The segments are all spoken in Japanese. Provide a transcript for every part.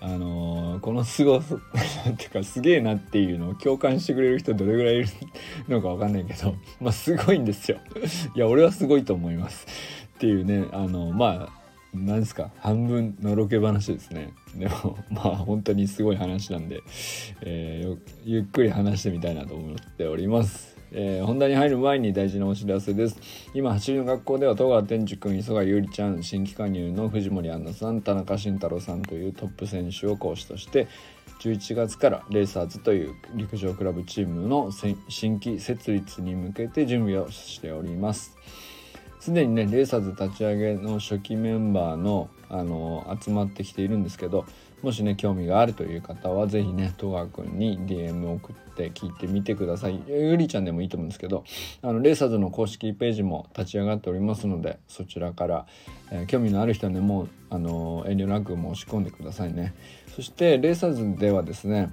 あのー、このすごさっていうかすげえなっていうのを共感してくれる人どれぐらいいるのかわかんないけど まあすごいんですよ。いや俺はすごいと思います。っていうねあのまあ何ですか半分のろけ話ですね。でも まあ本当にすごい話なんで、えー、ゆっくり話してみたいなと思っております。えー、本題に入る前に大事なお知らせです。今走りの学校では戸川天竺君磯貝優里ちゃん新規加入の藤森杏奈さん田中慎太郎さんというトップ選手を講師として11月からレーサーズという陸上クラブチームの新規設立に向けて準備をしております。すでにねレーサーズ立ち上げの初期メンバーのあの集まってきているんですけどもしね興味があるという方は是非ね戸川くんに DM を送って聞いてみてください。ゆりちゃんでもいいと思うんですけどあのレーサーズの公式ページも立ち上がっておりますのでそちらから、えー、興味のある人はねもうあの遠慮なく申し込んでくださいね。そしてレーサーズではですね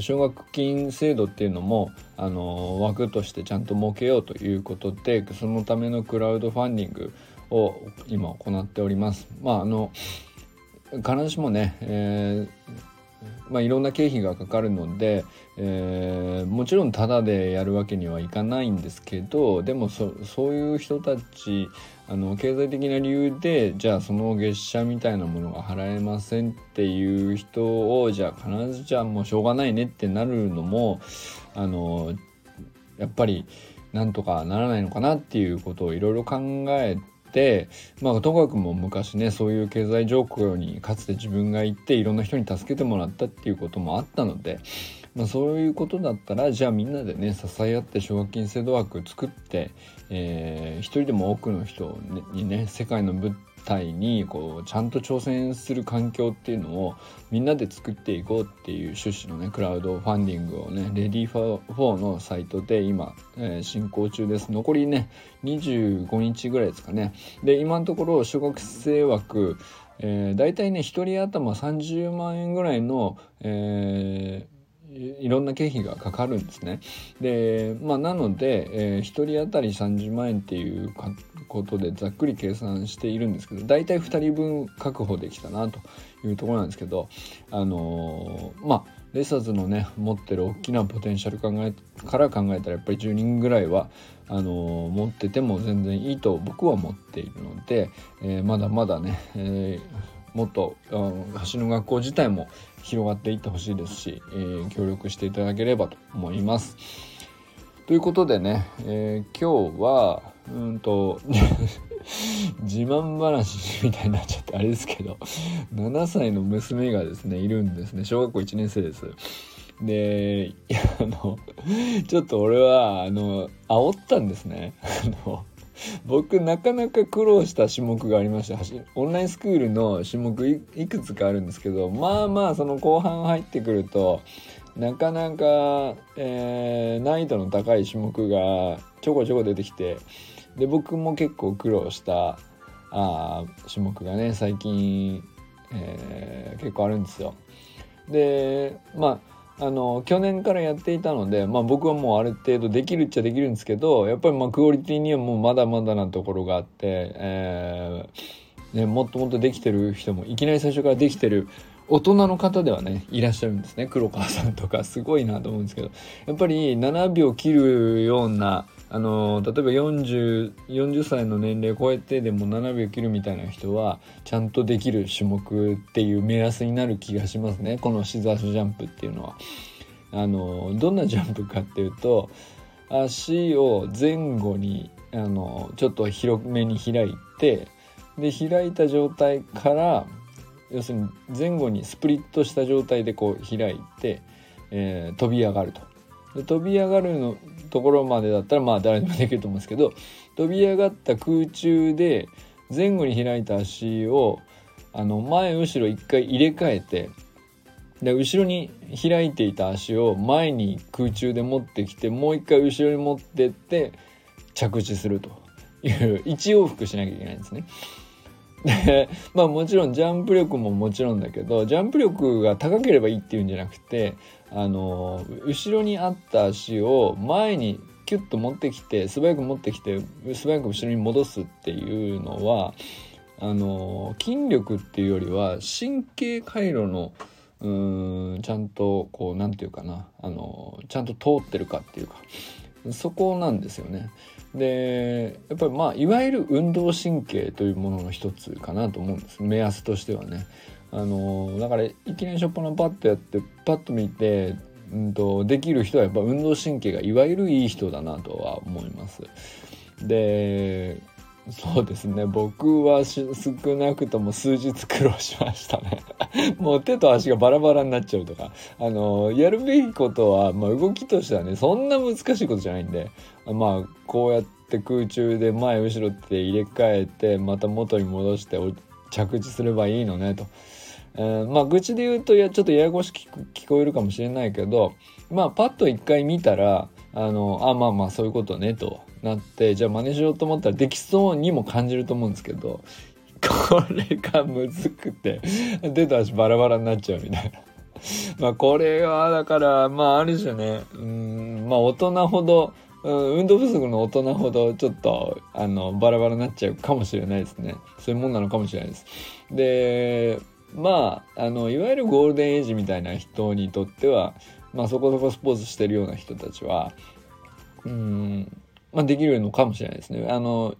奨学金制度っていうのもあの枠としてちゃんと設けようということでそのためのクラウドファンディングを今行っております。まああの必ずしもね、えー、まあ、いろんな経費がかかるので、えー、もちろんタダでやるわけにはいかないんですけどでもそういう人たちあの経済的な理由でじゃあその月謝みたいなものが払えませんっていう人をじゃあ必ずじゃあもうしょうがないねってなるのもあのやっぱりなんとかならないのかなっていうことをいろいろ考えてまあともかくも昔ねそういう経済状況にかつて自分が行っていろんな人に助けてもらったっていうこともあったので、まあ、そういうことだったらじゃあみんなでね支え合って奨学金制度枠作って、えー、一人でも多くの人にね世界の舞体にこうちゃんと挑戦する環境っていうのをみんなで作っていこうっていう趣旨のねクラウドファンディングをね READYFOR のサイトで今、えー、進行中です。残りね25日ぐらいですかね。で今のところ小学生枠えー、大体ね1人頭30万円ぐらいの、えーいろんな経費がかかるんですね。で、まあ、なので、えー、1人当たり30万円っていうことでざっくり計算しているんですけど大体2人分確保できたなというところなんですけどあのー、まあレーサーズのね持ってる大きなポテンシャル考えから考えたらやっぱり10人ぐらいはあのー、持ってても全然いいと僕は思っているので、えー、まだまだね、えもっと橋の学校自体も広がっていってほしいですし、えー、協力していただければと思います。ということでね、えー、今日はうんと 自慢話みたいになっちゃってあれですけど7歳の娘がですねいるんですね小学校1年生です。であのちょっと俺はあの煽ったんですね。あの僕なかなか苦労した種目がありましたオンラインスクールの種目いくつかあるんですけどまあまあその後半入ってくるとなかなか、えー、難易度の高い種目がちょこちょこ出てきてで僕も結構苦労したあ種目がね最近、えー、結構あるんですよ。でまああの去年からやっていたので、まあ、僕はもうある程度できるっちゃできるんですけどやっぱりまあクオリティにはもうまだまだなところがあって、えーね、もっともっとできてる人もいきなり最初からできてる大人の方ではねいらっしゃるんですね。黒川さんとか。すごいなと思うんですけど。やっぱり7秒切るようなあの例えば 40, 40歳の年齢を超えてでも7秒切るみたいな人はちゃんとできる種目っていう目安になる気がしますねこのシザースジャンプっていうのは。あのどんなジャンプかっていうと足を前後にあのちょっと広めに開いてで開いた状態から要するに前後にスプリットした状態でこう開いて、えー、飛び上がると。で飛び上がるのところまでだったらまあ誰でもできると思うんですけど飛び上がった空中で前後に開いた足をあの前後ろ一回入れ替えてで後ろに開いていた足を前に空中で持ってきてもう一回後ろに持ってって着地するという1往復しなきゃいけないんですね。でまあもちろんジャンプ力ももちろんだけどジャンプ力が高ければいいっていうんじゃなくてあの後ろにあった足を前にキュッと持ってきて素早く持ってきて素早く後ろに戻すっていうのはあの筋力っていうよりは神経回路のうんちゃんとこう何て言うかなあのちゃんと通ってるかっていうかそこなんですよね。でやっぱりまあいわゆる運動神経というものの一つかなと思うんです目安としてはね。あのだからいきなりしょっぱなパッとやってパッと見て、うんと、できる人はやっぱ運動神経がいわゆるいい人だなとは思います。でそうですね。僕は少なくとも数日苦労しましたね。もう手と足がバラバラになっちゃうとか。あのやるべきことは、まあ、動きとしてはねそんな難しいことじゃないんでまあこうやって空中で前後ろって入れ替えてまた元に戻して着地すればいいのねと。えー、まあ愚痴で言うといやちょっとややこしく聞こえるかもしれないけどまあパッと一回見たらあのあまあまあそういうことねとなってじゃあ真似しようと思ったらできそうにも感じると思うんですけどこれがむずくて手と足バラバラになっちゃうみたいな。まあこれはだからまあある種ねうんまあ大人ほど運動不足の大人ほどちょっとあのバラバラになっちゃうかもしれないですねそういうもんなのかもしれないですでまああのいわゆるゴールデンエイジみたいな人にとってはまあそこそこスポーツしてるような人たちはうんまあ、できるのかもしれないですね。あの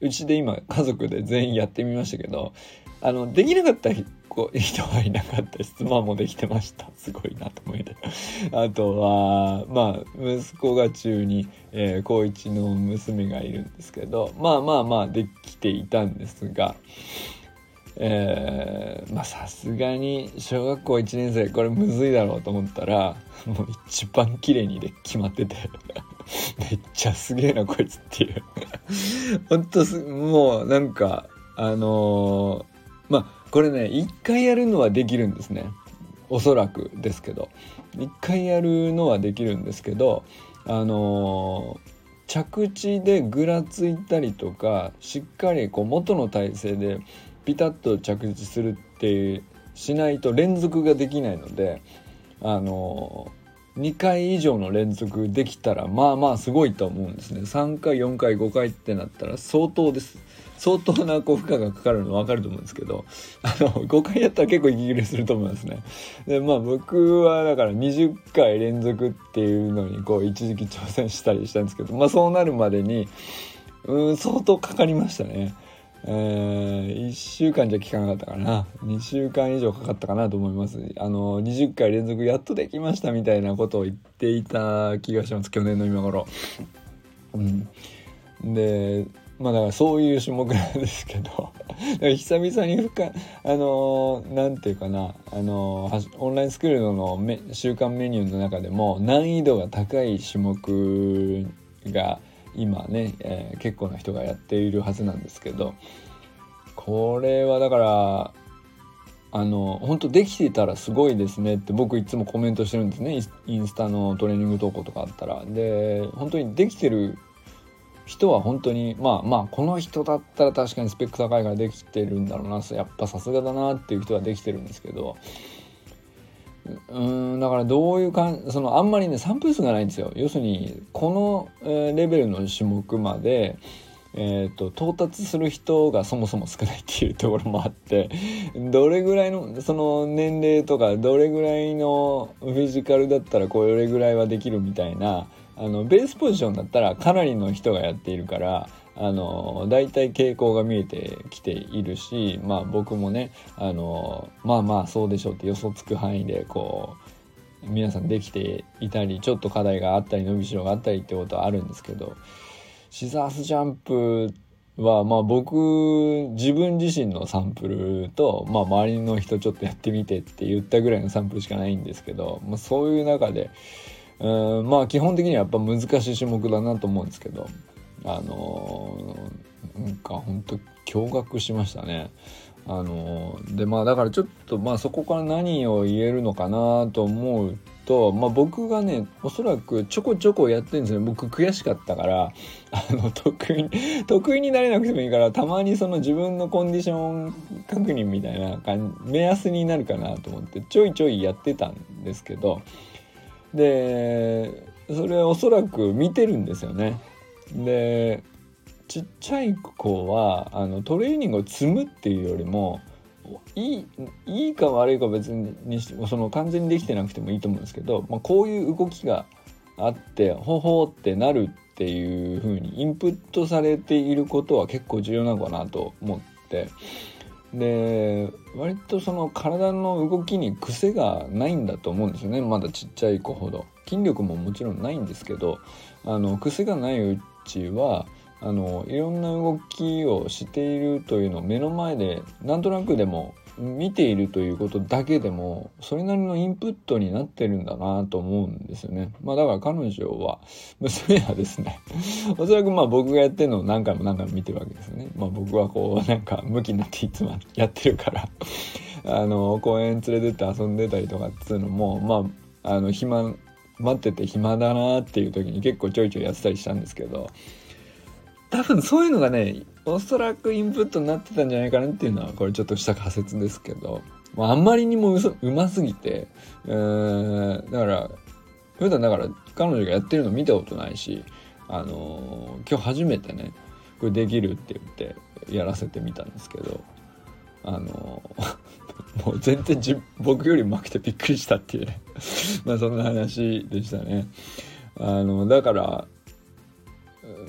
うちで今家族で全員やってみましたけどあのできなかった構いい人はいなかった。し妻もできてました。すごいなと思いて。あとはまあ息子が中に、えー、高1の娘がいるんですけどまあまあまあできていたんですがえー、まあさすがに小学校1年生これむずいだろうと思ったら もう一番綺麗にで決まってて。めっちゃすげえなこいつっていう。ほんとすもうなんかあのー、まあこれね一回やるのはできるんですね。おそらくですけど。一回やるのはできるんですけどあのー着地でぐらついたりとかしっかりこう元の体勢でピタッと着地するってしないと連続ができないのであの2回以上の連続できたらまあまあすごいと思うんですね。3回4回5回ってなったら相当です。相当なこう負荷がかかるの分かると思うんですけどあの5回やったら結構息切れすると思いますね。でまあ僕はだから20回連続っていうのにこう一時期挑戦したりしたんですけどまあそうなるまでにうん相当かかりましたね。えー、1週間じゃ効かなかったかな。2週間以上かかったかなと思います。あの20回連続やっとできましたみたいなことを言っていた気がします。去年の今頃。うん。でまあだからそういう種目なんですけど。久々に深あの何て言うかなあのオンラインスクールの週間メニューの中でも難易度が高い種目が今ね、えー、結構な人がやっているはずなんですけどこれはだからあの本当できてたらすごいですねって僕いつもコメントしてるんですね。インスタのトレーニング投稿とかあったら。で本当にできてる人は本当にまあまあこの人だったら確かにスペック高いからできてるんだろうなやっぱさすがだなっていう人はできてるんですけどうんだからどういうかんそのあんまりねサンプル数がないんですよ。要するにこの、レベルの種目までえーと、到達する人がそもそも少ないっていうところもあってどれぐらいのその年齢とかどれぐらいのフィジカルだったらこれぐらいはできるみたいなあのベースポジションだったらかなりの人がやっているからあの大体傾向が見えてきているしまあ僕もねあのまあまあそうでしょうって予想つく範囲でこう皆さんできていたりちょっと課題があったり伸びしろがあったりってことはあるんですけどシザースジャンプはまあ僕自分自身のサンプルと、まあ、周りの人ちょっとやってみてって言ったぐらいのサンプルしかないんですけど、まあ、そういう中でうんまあ基本的にはやっぱ難しい種目だなと思うんですけどあのー、なんか本当驚愕しましたね。あのー、でまあだからちょっとまあそこから何を言えるのかなと思うと、まあ、僕がねおそらくちょこちょこやってるんですよ僕悔しかったからあの得意得意になれなくてもいいからたまにその自分のコンディション確認みたいな感じ目安になるかなと思ってちょいちょいやってたんですけどでそれおそらく見てるんですよね。でちっちゃい子はあのトレーニングを積むっていうよりもいいいいか悪いか別にその完全にできてなくてもいいと思うんですけど、まあ、こういう動きがあってほほってなるっていう風にインプットされていることは結構重要なのかなと思ってで割とその体の動きに癖がないんだと思うんですよね。まだちっちゃい子ほど。筋力ももちろんないんですけどあの癖がないうちはあのいろんな動きをしているというのを目の前でなんとなくでも見ているということだけでもそれなりのインプットになってるんだなと思うんですよね。まあだから彼女は 娘はですね おそらくまあ僕がやってるのを何回も何回も見てるわけですよね。まあ僕はこうなんか向きになっていつもやってるから あの公園連れてって遊んでたりとかっつうのもまああの暇待ってて暇だなっていう時に結構ちょいちょいやってたりしたんですけど多分そういうのがねおそらくインプットになってたんじゃないかなっていうのはこれちょっとした仮説ですけど、まあ、あんまりにもうますぎて、えー、だから普段だから彼女がやってるの見たことないし、あのー、今日初めてねこれできるって言ってやらせてみたんですけどあのー、もう全然じ僕よりうまくてびっくりしたっていうね まあそんな話でしたね。あのだから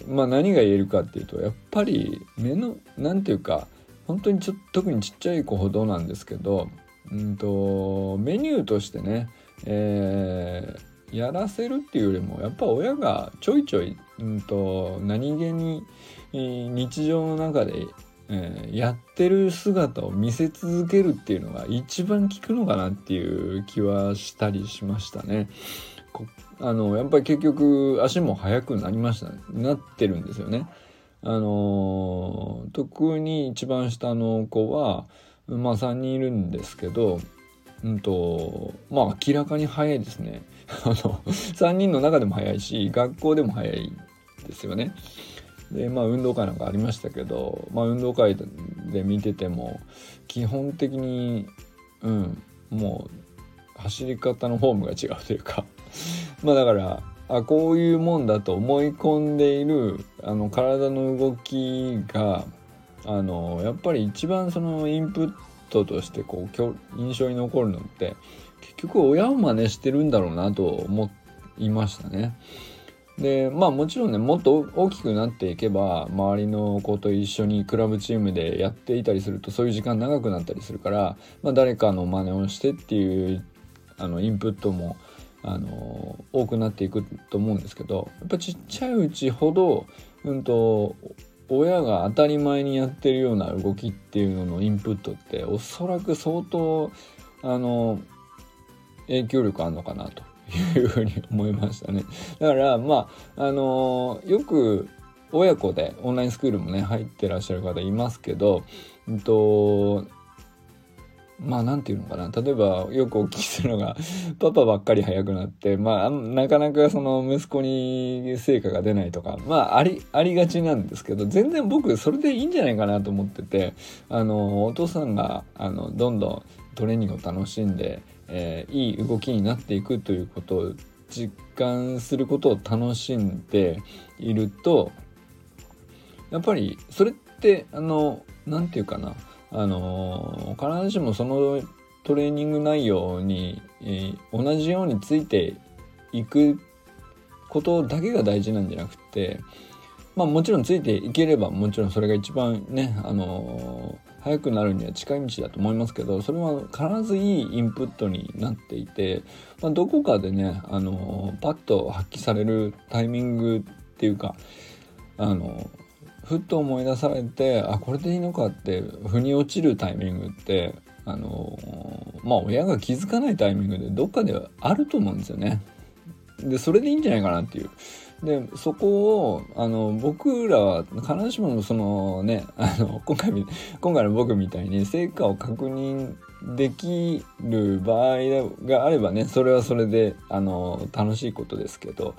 まあ何が言えるかっていうとやっぱり目の何て言うか本当にちょ特にちっちゃい子ほどなんですけど、うんと、メニューとしてね、えー、やらせるっていうよりもやっぱ親がちょいちょい、うんと、何気に日常の中で、えー、やってる姿を見せ続けるっていうのが一番効くのかなっていう気はしたりしましたね。あのやっぱり結局足も速くなりましたなってるんですよね。あの特に一番下の子はまあ3人いるんですけどうんとまあ明らかに速いですね。あの3人の中でも速いし学校でも速いですよね。でまあ運動会なんかありましたけど、まあ、運動会で見てても基本的にうんもう走り方のフォームが違うというかまあだからあこういうもんだと思い込んでいるあの体の動きがあのやっぱり一番そのインプットとしてこう印象に残るのって結局親を真似してるんだろうなと思いましたね。でまあもちろんねもっと大きくなっていけば周りの子と一緒にクラブチームでやっていたりするとそういう時間長くなったりするから、まあ、誰かの真似をしてっていうあのインプットもあの多くなっていくと思うんですけどやっぱちっちゃいうちほど、うんと、親が当たり前にやってるような動きっていうののインプットっておそらく相当あの影響力あるのかなというふうに思いましたね。だからまああのよく親子でオンラインスクールもね入ってらっしゃる方いますけど、うんとまあ何て言うのかな。例えばよくお聞きするのが パパばっかり早くなってまあなかなかその息子に成果が出ないとかまあありありがちなんですけど全然僕それでいいんじゃないかなと思っててあのお父さんがあのどんどんトレーニングを楽しんで、えー、いい動きになっていくということを実感することを楽しんでいるとやっぱりそれってあの何て言うかな。あの必ずしもそのトレーニング内容に、え、同じようについていくことだけが大事なんじゃなくてまあもちろんついていければもちろんそれが一番ねあの早くなるには近い道だと思いますけどそれは必ずいいインプットになっていて、まあ、どこかでねあのパッと発揮されるタイミングっていうかあのふっと思い出されてあこれでいいのかって腑に落ちるタイミングってあのまあ親が気づかないタイミングでどっかではあると思うんですよね。でそれでいいんじゃないかなっていう。でそこをあの僕らは必ずしもそのねあの今回今回の僕みたいに成果を確認できる場合があればねそれはそれであの楽しいことですけど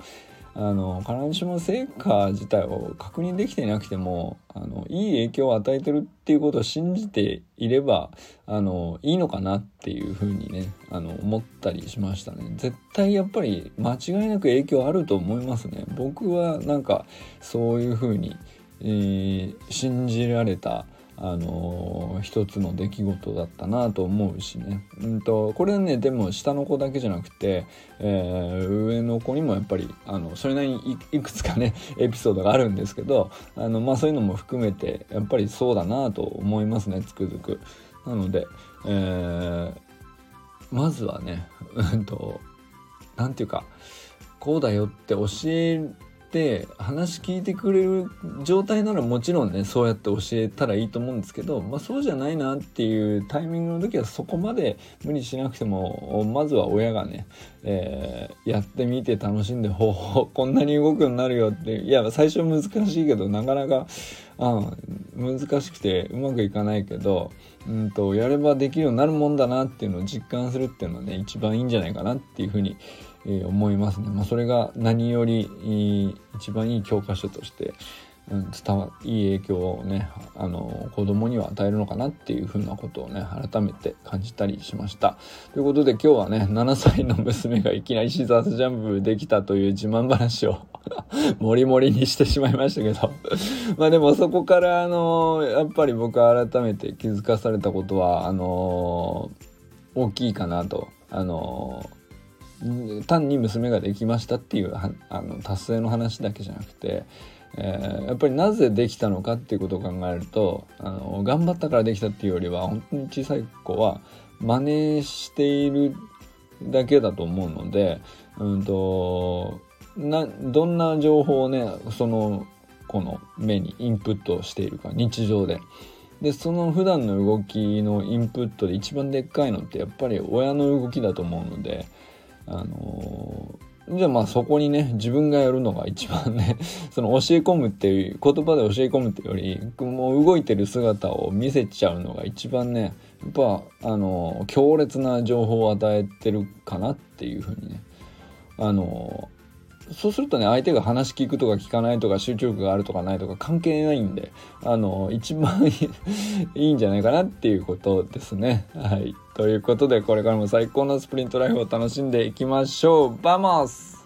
あの必ずしも成果自体を確認できていなくてもあのいい影響を与えてるっていうことを信じていればあのいいのかなっていうふうにねあの思ったりしましたね。絶対やっぱり間違いなく影響あると思いますね。僕はなんかそういうふうに、えー、信じられたあのー、一つの出来事だったなと思うしね、うんと、これねでも下の子だけじゃなくて、えー、上の子にもやっぱりあのそれなりにいくつかね エピソードがあるんですけどあの、まあ、そういうのも含めてやっぱりそうだなと思いますねつくづく。なので、えー、まずはねうんと何て言うかこうだよって教えって話聞いてくれる状態ならもちろんねそうやって教えたらいいと思うんですけど、まあ、そうじゃないなっていうタイミングの時はそこまで無理しなくてもまずは親がね、えー、やってみて楽しんでほうこんなに動くようになるよっていや最初難しいけどなかなかあ難しくてうまくいかないけど、うんと、やればできるようになるもんだなっていうのを実感するっていうのはね一番いいんじゃないかなっていうふうにえー、思いますね。まあ、それが何より一番いい教科書として、うん、伝わいい影響をねあの子供には与えるのかなっていうふうなことをね改めて感じたりしました。ということで今日はね7歳の娘がいきなりシザースジャンプできたという自慢話を もりもりにしてしまいましたけどまあでもそこからあのやっぱり僕は改めて気づかされたことはあの大きいかなとあの単に娘ができましたっていうあの達成の話だけじゃなくて、えー、やっぱりなぜできたのかっていうことを考えるとあの頑張ったからできたっていうよりは本当に小さい子は真似しているだけだと思うので、うんと、などんな情報をねその子の目にインプットしているか日常で。でその普段の動きのインプットで一番でっかいのってやっぱり親の動きだと思うのであのー、じゃあまあそこにね自分がやるのが一番ね その教え込むっていう言葉で教え込むっていうよりもう動いてる姿を見せちゃうのが一番ねやっぱあの、強烈な情報を与えてるかなっていうふうにね。あのそうするとね相手が話聞くとか聞かないとか集中力があるとかないとか関係ないんであの一番 いいんじゃないかなっていうことですね。はいということでこれからも最高のスプリントライフを楽しんでいきましょう vamos